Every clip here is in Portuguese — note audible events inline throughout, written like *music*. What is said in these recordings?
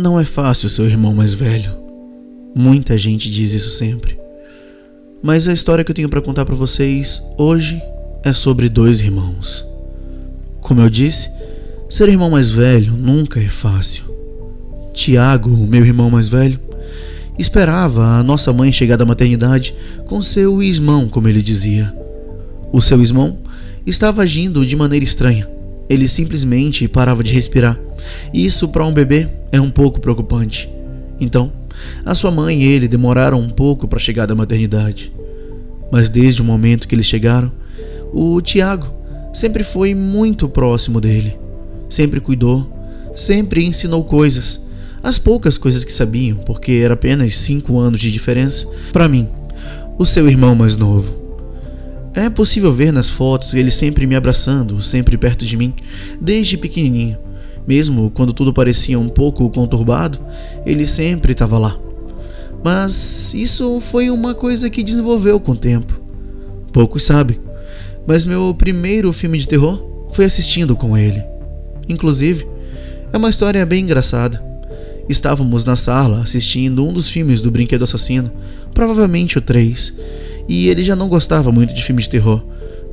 Não é fácil ser o irmão mais velho. Muita gente diz isso sempre. Mas a história que eu tenho para contar para vocês hoje é sobre dois irmãos. Como eu disse, ser irmão mais velho nunca é fácil. Tiago, meu irmão mais velho, esperava a nossa mãe chegar da maternidade com seu irmão, como ele dizia. O seu irmão estava agindo de maneira estranha. Ele simplesmente parava de respirar. Isso para um bebê é um pouco preocupante. Então, a sua mãe e ele demoraram um pouco para chegar da maternidade. Mas desde o momento que eles chegaram, o Tiago sempre foi muito próximo dele. Sempre cuidou, sempre ensinou coisas. As poucas coisas que sabiam, porque era apenas cinco anos de diferença, para mim, o seu irmão mais novo. É possível ver nas fotos ele sempre me abraçando, sempre perto de mim, desde pequenininho. Mesmo quando tudo parecia um pouco conturbado, ele sempre estava lá. Mas isso foi uma coisa que desenvolveu com o tempo. Poucos sabem, mas meu primeiro filme de terror foi assistindo com ele. Inclusive, é uma história bem engraçada. Estávamos na sala assistindo um dos filmes do Brinquedo Assassino, provavelmente o 3, e ele já não gostava muito de filmes de terror,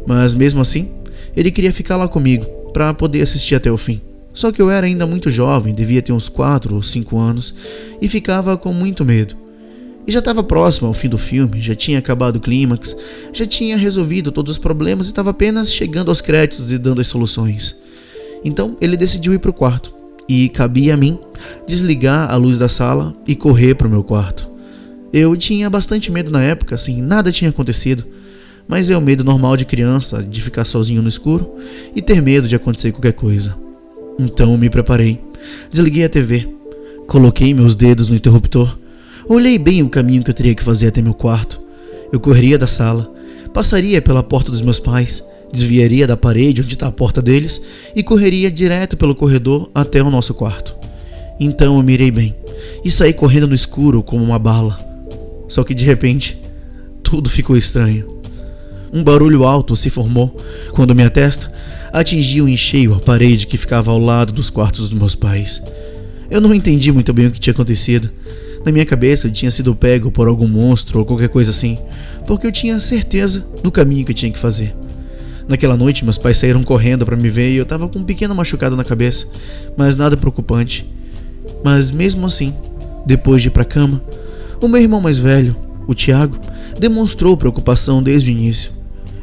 mas mesmo assim, ele queria ficar lá comigo para poder assistir até o fim. Só que eu era ainda muito jovem, devia ter uns 4 ou 5 anos, e ficava com muito medo. E já estava próximo ao fim do filme, já tinha acabado o clímax, já tinha resolvido todos os problemas e estava apenas chegando aos créditos e dando as soluções. Então ele decidiu ir para o quarto, e cabia a mim desligar a luz da sala e correr para o meu quarto. Eu tinha bastante medo na época, assim, nada tinha acontecido, mas é o medo normal de criança, de ficar sozinho no escuro e ter medo de acontecer qualquer coisa. Então me preparei. Desliguei a TV. Coloquei meus dedos no interruptor. Olhei bem o caminho que eu teria que fazer até meu quarto. Eu correria da sala, passaria pela porta dos meus pais, desviaria da parede onde está a porta deles e correria direto pelo corredor até o nosso quarto. Então eu mirei bem e saí correndo no escuro como uma bala. Só que de repente, tudo ficou estranho. Um barulho alto se formou quando minha testa atingiu em cheio a parede que ficava ao lado dos quartos dos meus pais. Eu não entendi muito bem o que tinha acontecido. Na minha cabeça eu tinha sido pego por algum monstro ou qualquer coisa assim, porque eu tinha certeza do caminho que eu tinha que fazer. Naquela noite, meus pais saíram correndo para me ver e eu estava com um pequeno machucado na cabeça, mas nada preocupante. Mas mesmo assim, depois de ir para cama, o meu irmão mais velho, o Tiago, demonstrou preocupação desde o início.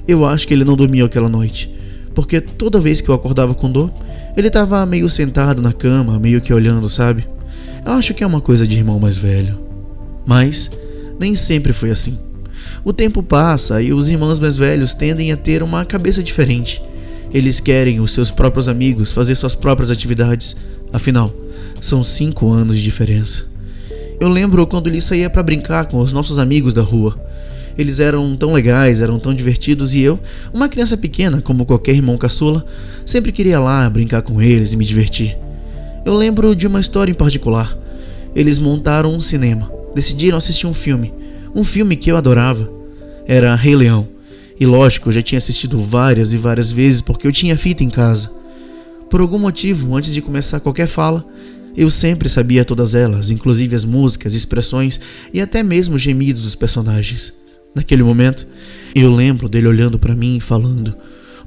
Eu acho que ele não dormiu aquela noite porque toda vez que eu acordava com dor, ele estava meio sentado na cama, meio que olhando, sabe? Eu acho que é uma coisa de irmão mais velho. Mas nem sempre foi assim. O tempo passa e os irmãos mais velhos tendem a ter uma cabeça diferente. Eles querem os seus próprios amigos, fazer suas próprias atividades. Afinal, são cinco anos de diferença. Eu lembro quando ele saía para brincar com os nossos amigos da rua. Eles eram tão legais, eram tão divertidos e eu, uma criança pequena, como qualquer irmão caçula, sempre queria lá brincar com eles e me divertir. Eu lembro de uma história em particular. Eles montaram um cinema, decidiram assistir um filme, um filme que eu adorava. Era Rei Leão. E lógico, eu já tinha assistido várias e várias vezes porque eu tinha fita em casa. Por algum motivo, antes de começar qualquer fala, eu sempre sabia todas elas, inclusive as músicas, expressões e até mesmo gemidos dos personagens. Naquele momento, eu lembro dele olhando para mim e falando: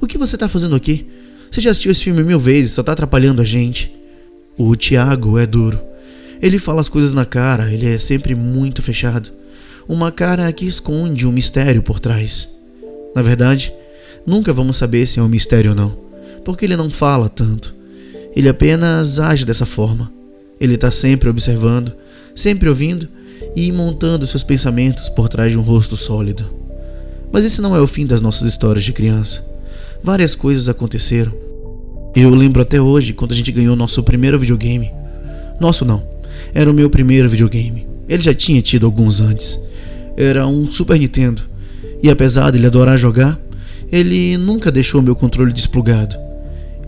O que você tá fazendo aqui? Você já assistiu esse filme mil vezes, só tá atrapalhando a gente. O Tiago é duro. Ele fala as coisas na cara, ele é sempre muito fechado. Uma cara que esconde um mistério por trás. Na verdade, nunca vamos saber se é um mistério ou não, porque ele não fala tanto. Ele apenas age dessa forma. Ele está sempre observando, sempre ouvindo e montando seus pensamentos por trás de um rosto sólido. Mas esse não é o fim das nossas histórias de criança. Várias coisas aconteceram. Eu lembro até hoje quando a gente ganhou nosso primeiro videogame. Nosso não, era o meu primeiro videogame. Ele já tinha tido alguns antes. Era um Super Nintendo. E apesar de ele adorar jogar, ele nunca deixou meu controle desplugado.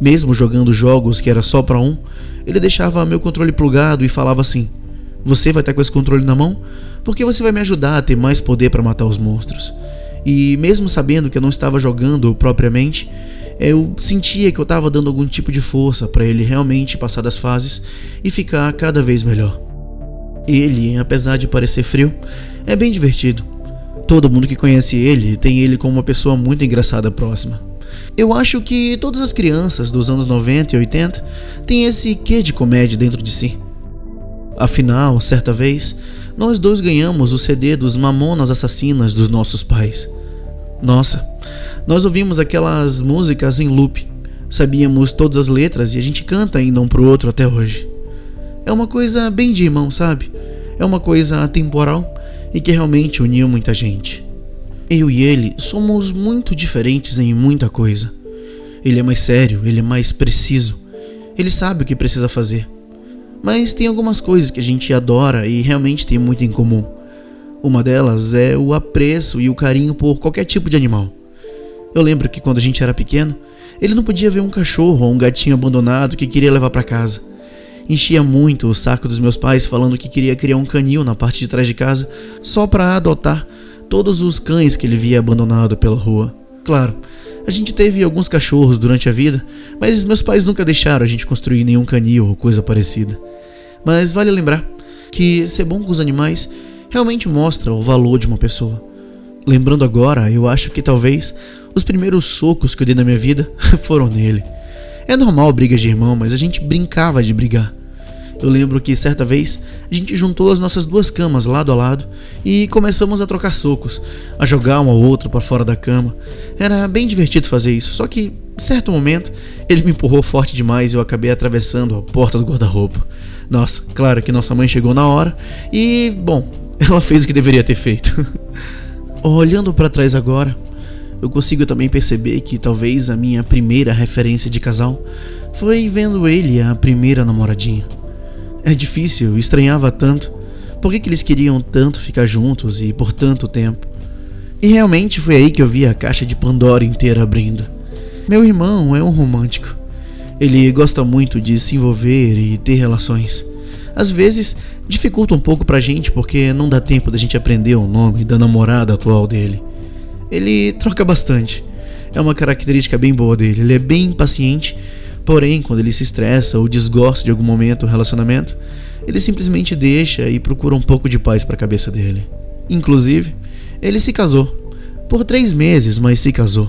Mesmo jogando jogos que era só para um, ele deixava meu controle plugado e falava assim: você vai estar com esse controle na mão porque você vai me ajudar a ter mais poder para matar os monstros. E mesmo sabendo que eu não estava jogando propriamente, eu sentia que eu estava dando algum tipo de força para ele realmente passar das fases e ficar cada vez melhor. Ele, apesar de parecer frio, é bem divertido. Todo mundo que conhece ele tem ele como uma pessoa muito engraçada próxima. Eu acho que todas as crianças dos anos 90 e 80 têm esse quê de comédia dentro de si. Afinal, certa vez, nós dois ganhamos o CD dos Mamonas Assassinas dos nossos pais. Nossa, nós ouvimos aquelas músicas em loop, sabíamos todas as letras e a gente canta ainda um pro outro até hoje. É uma coisa bem de irmão, sabe? É uma coisa atemporal e que realmente uniu muita gente. Eu e ele somos muito diferentes em muita coisa. Ele é mais sério, ele é mais preciso. Ele sabe o que precisa fazer. Mas tem algumas coisas que a gente adora e realmente tem muito em comum. Uma delas é o apreço e o carinho por qualquer tipo de animal. Eu lembro que quando a gente era pequeno, ele não podia ver um cachorro ou um gatinho abandonado que queria levar para casa. Enchia muito o saco dos meus pais falando que queria criar um canil na parte de trás de casa só para adotar todos os cães que ele via abandonado pela rua. Claro, a gente teve alguns cachorros durante a vida, mas meus pais nunca deixaram a gente construir nenhum canil ou coisa parecida. Mas vale lembrar que ser bom com os animais realmente mostra o valor de uma pessoa. Lembrando agora, eu acho que talvez os primeiros socos que eu dei na minha vida *laughs* foram nele. É normal brigas de irmão, mas a gente brincava de brigar. Eu lembro que certa vez a gente juntou as nossas duas camas lado a lado e começamos a trocar socos, a jogar um ao outro para fora da cama. Era bem divertido fazer isso, só que, em certo momento, ele me empurrou forte demais e eu acabei atravessando a porta do guarda-roupa. Nossa, claro que nossa mãe chegou na hora e, bom, *laughs* ela fez o que deveria ter feito. *laughs* Olhando para trás agora, eu consigo também perceber que talvez a minha primeira referência de casal foi vendo ele a primeira namoradinha. É difícil, estranhava tanto. Por que, que eles queriam tanto ficar juntos e por tanto tempo? E realmente foi aí que eu vi a caixa de Pandora inteira abrindo. Meu irmão é um romântico. Ele gosta muito de se envolver e ter relações. Às vezes dificulta um pouco pra gente porque não dá tempo da gente aprender o nome da namorada atual dele. Ele troca bastante. É uma característica bem boa dele. Ele é bem impaciente, porém, quando ele se estressa ou desgosta de algum momento do relacionamento, ele simplesmente deixa e procura um pouco de paz para a cabeça dele. Inclusive, ele se casou. Por três meses, mas se casou.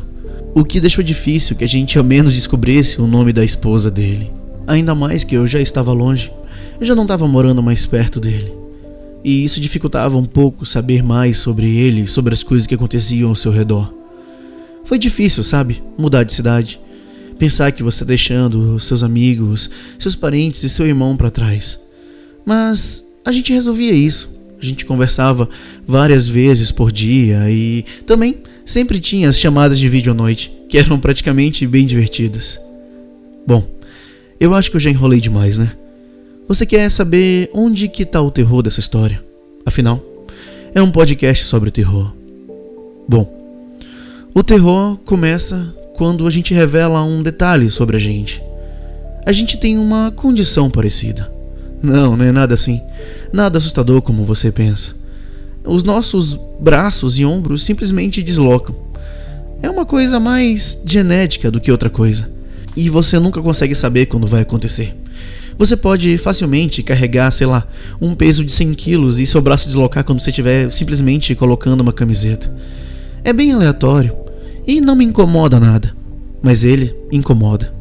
O que deixou difícil que a gente ao menos descobrisse o nome da esposa dele. Ainda mais que eu já estava longe. Eu já não estava morando mais perto dele e isso dificultava um pouco saber mais sobre ele, sobre as coisas que aconteciam ao seu redor. Foi difícil, sabe? Mudar de cidade. Pensar que você está deixando seus amigos, seus parentes e seu irmão para trás. Mas a gente resolvia isso. A gente conversava várias vezes por dia e também sempre tinha as chamadas de vídeo à noite, que eram praticamente bem divertidas. Bom, eu acho que eu já enrolei demais, né? Você quer saber onde que tá o terror dessa história? Afinal, é um podcast sobre o terror. Bom, o terror começa quando a gente revela um detalhe sobre a gente. A gente tem uma condição parecida. Não, não é nada assim. Nada assustador como você pensa. Os nossos braços e ombros simplesmente deslocam. É uma coisa mais genética do que outra coisa. E você nunca consegue saber quando vai acontecer. Você pode facilmente carregar, sei lá, um peso de 100 quilos e seu braço deslocar quando você estiver simplesmente colocando uma camiseta. É bem aleatório e não me incomoda nada, mas ele incomoda.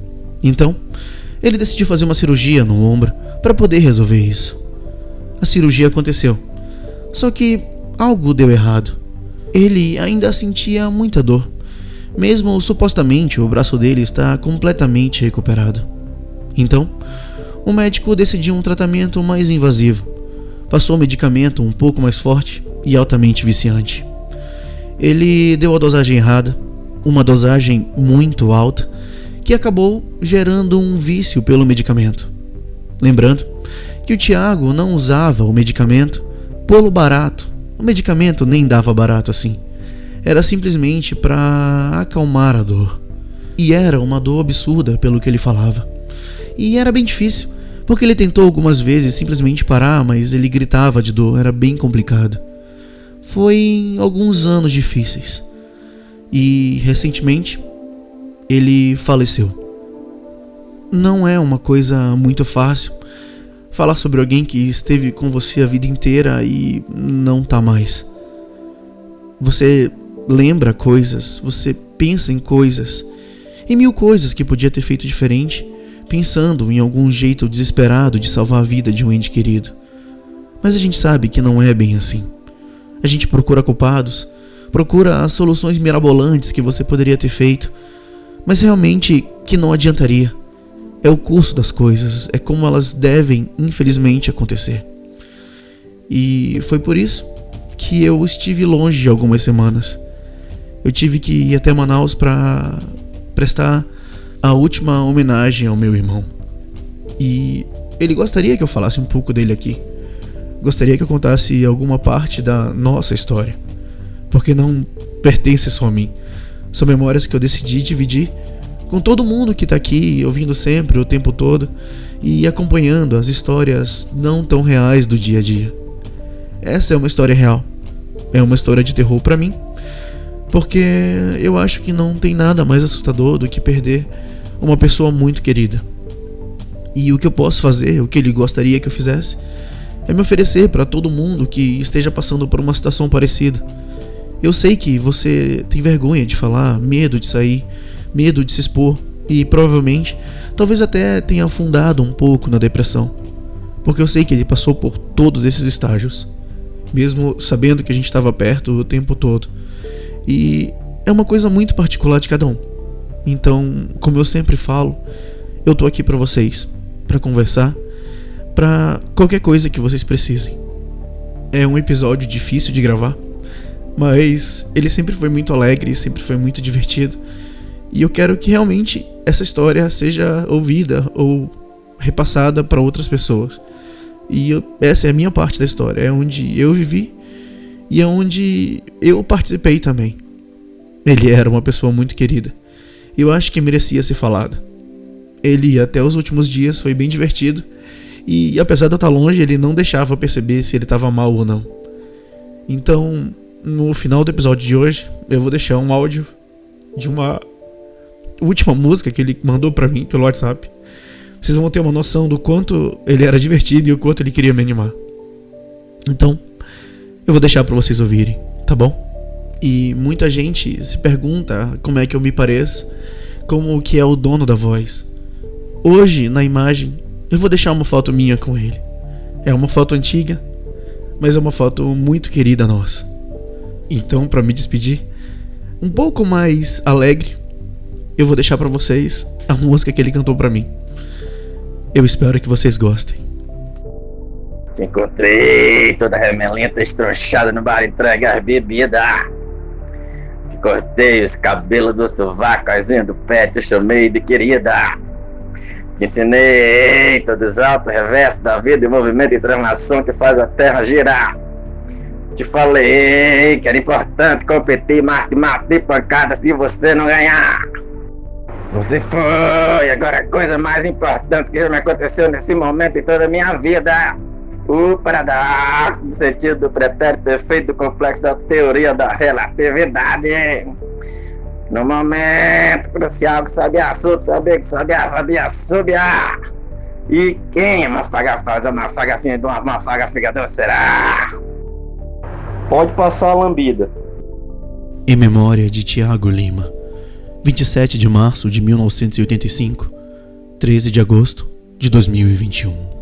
Então, ele decidiu fazer uma cirurgia no ombro para poder resolver isso. A cirurgia aconteceu, só que algo deu errado. Ele ainda sentia muita dor, mesmo supostamente o braço dele está completamente recuperado. Então, o médico decidiu um tratamento mais invasivo. Passou um medicamento um pouco mais forte e altamente viciante. Ele deu a dosagem errada, uma dosagem muito alta, que acabou gerando um vício pelo medicamento. Lembrando que o Tiago não usava o medicamento pelo barato. O medicamento nem dava barato assim. Era simplesmente para acalmar a dor. E era uma dor absurda pelo que ele falava. E era bem difícil, porque ele tentou algumas vezes simplesmente parar, mas ele gritava de dor, era bem complicado. Foi alguns anos difíceis. E recentemente ele faleceu. Não é uma coisa muito fácil falar sobre alguém que esteve com você a vida inteira e não tá mais. Você lembra coisas, você pensa em coisas, em mil coisas que podia ter feito diferente, pensando em algum jeito desesperado de salvar a vida de um ente querido. Mas a gente sabe que não é bem assim. A gente procura culpados, procura as soluções mirabolantes que você poderia ter feito, mas realmente que não adiantaria. É o curso das coisas, é como elas devem, infelizmente, acontecer. E foi por isso que eu estive longe algumas semanas. Eu tive que ir até Manaus para prestar a última homenagem ao meu irmão. E ele gostaria que eu falasse um pouco dele aqui. Gostaria que eu contasse alguma parte da nossa história, porque não pertence só a mim. São memórias que eu decidi dividir com todo mundo que está aqui ouvindo sempre o tempo todo e acompanhando as histórias não tão reais do dia a dia. Essa é uma história real. É uma história de terror para mim, porque eu acho que não tem nada mais assustador do que perder uma pessoa muito querida. E o que eu posso fazer, o que ele gostaria que eu fizesse, é me oferecer para todo mundo que esteja passando por uma situação parecida. Eu sei que você tem vergonha de falar, medo de sair, medo de se expor e provavelmente, talvez até tenha afundado um pouco na depressão. Porque eu sei que ele passou por todos esses estágios, mesmo sabendo que a gente estava perto o tempo todo. E é uma coisa muito particular de cada um. Então, como eu sempre falo, eu tô aqui para vocês, para conversar para qualquer coisa que vocês precisem. É um episódio difícil de gravar, mas ele sempre foi muito alegre, sempre foi muito divertido. E eu quero que realmente essa história seja ouvida ou repassada para outras pessoas. E eu, essa é a minha parte da história, é onde eu vivi e é onde eu participei também. Ele era uma pessoa muito querida. Eu acho que merecia ser falado. Ele até os últimos dias foi bem divertido e apesar de eu estar longe, ele não deixava perceber se ele estava mal ou não. Então, no final do episódio de hoje, eu vou deixar um áudio de uma última música que ele mandou para mim pelo WhatsApp. Vocês vão ter uma noção do quanto ele era divertido e o quanto ele queria me animar. Então, eu vou deixar para vocês ouvirem, tá bom? E muita gente se pergunta como é que eu me pareço, como que é o dono da voz. Hoje, na imagem, eu vou deixar uma foto minha com ele. É uma foto antiga, mas é uma foto muito querida nossa. Então, para me despedir, um pouco mais alegre, eu vou deixar para vocês a música que ele cantou para mim. Eu espero que vocês gostem. Te encontrei toda remelenta, estronchada no bar entregar bebida. Te cortei os cabelos do sovaco, asinha do pé, te chamei de querida. Te ensinei todos os altos reversos da vida e movimento de transformação que faz a terra girar. Te falei que era importante competir, mas te matei pancada se você não ganhar. Você foi agora a coisa mais importante que já me aconteceu nesse momento em toda a minha vida. O paradoxo do sentido do pretérito efeito do complexo da teoria da relatividade. No momento crucial que sabia sub, sabia que sabia, sabia subiar. E quem é Mafaga faz a Mafaga filha de uma Mafaga figador será? Pode passar a lambida. Em memória de Tiago Lima, 27 de março de 1985, 13 de agosto de 2021.